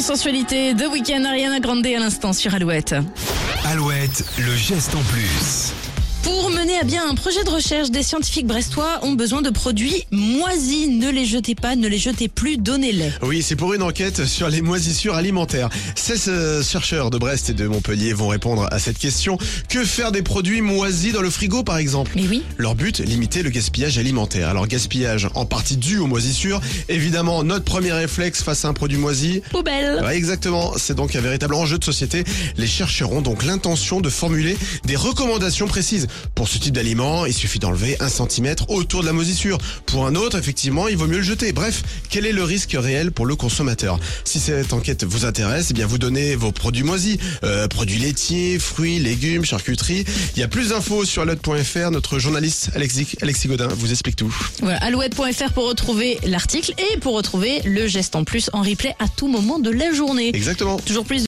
en sensualité, The Weeknd, Ariana Grande à l'instant sur Alouette. Alouette, le geste en plus. Pour mener à bien un projet de recherche, des scientifiques brestois ont besoin de produits moisis. Ne les jetez pas, ne les jetez plus, donnez-les. Oui, c'est pour une enquête sur les moisissures alimentaires. 16 euh, chercheurs de Brest et de Montpellier vont répondre à cette question. Que faire des produits moisis dans le frigo, par exemple? Mais oui. Leur but, limiter le gaspillage alimentaire. Alors, gaspillage en partie dû aux moisissures. Évidemment, notre premier réflexe face à un produit moisi, Poubelle. Ouais, exactement. C'est donc un véritable enjeu de société. Les chercheurs ont donc l'intention de formuler des recommandations précises. Pour ce type d'aliment, il suffit d'enlever un centimètre autour de la moisissure. Pour un autre, effectivement, il vaut mieux le jeter. Bref, quel est le risque réel pour le consommateur? Si cette enquête vous intéresse, eh bien vous donnez vos produits moisis, euh, produits laitiers, fruits, légumes, charcuterie. Il y a plus d'infos sur alouette.fr. Notre journaliste Alexis, Alexis Godin vous explique tout. Voilà, alouette.fr pour retrouver l'article et pour retrouver le geste en plus en replay à tout moment de la journée. Exactement. Toujours plus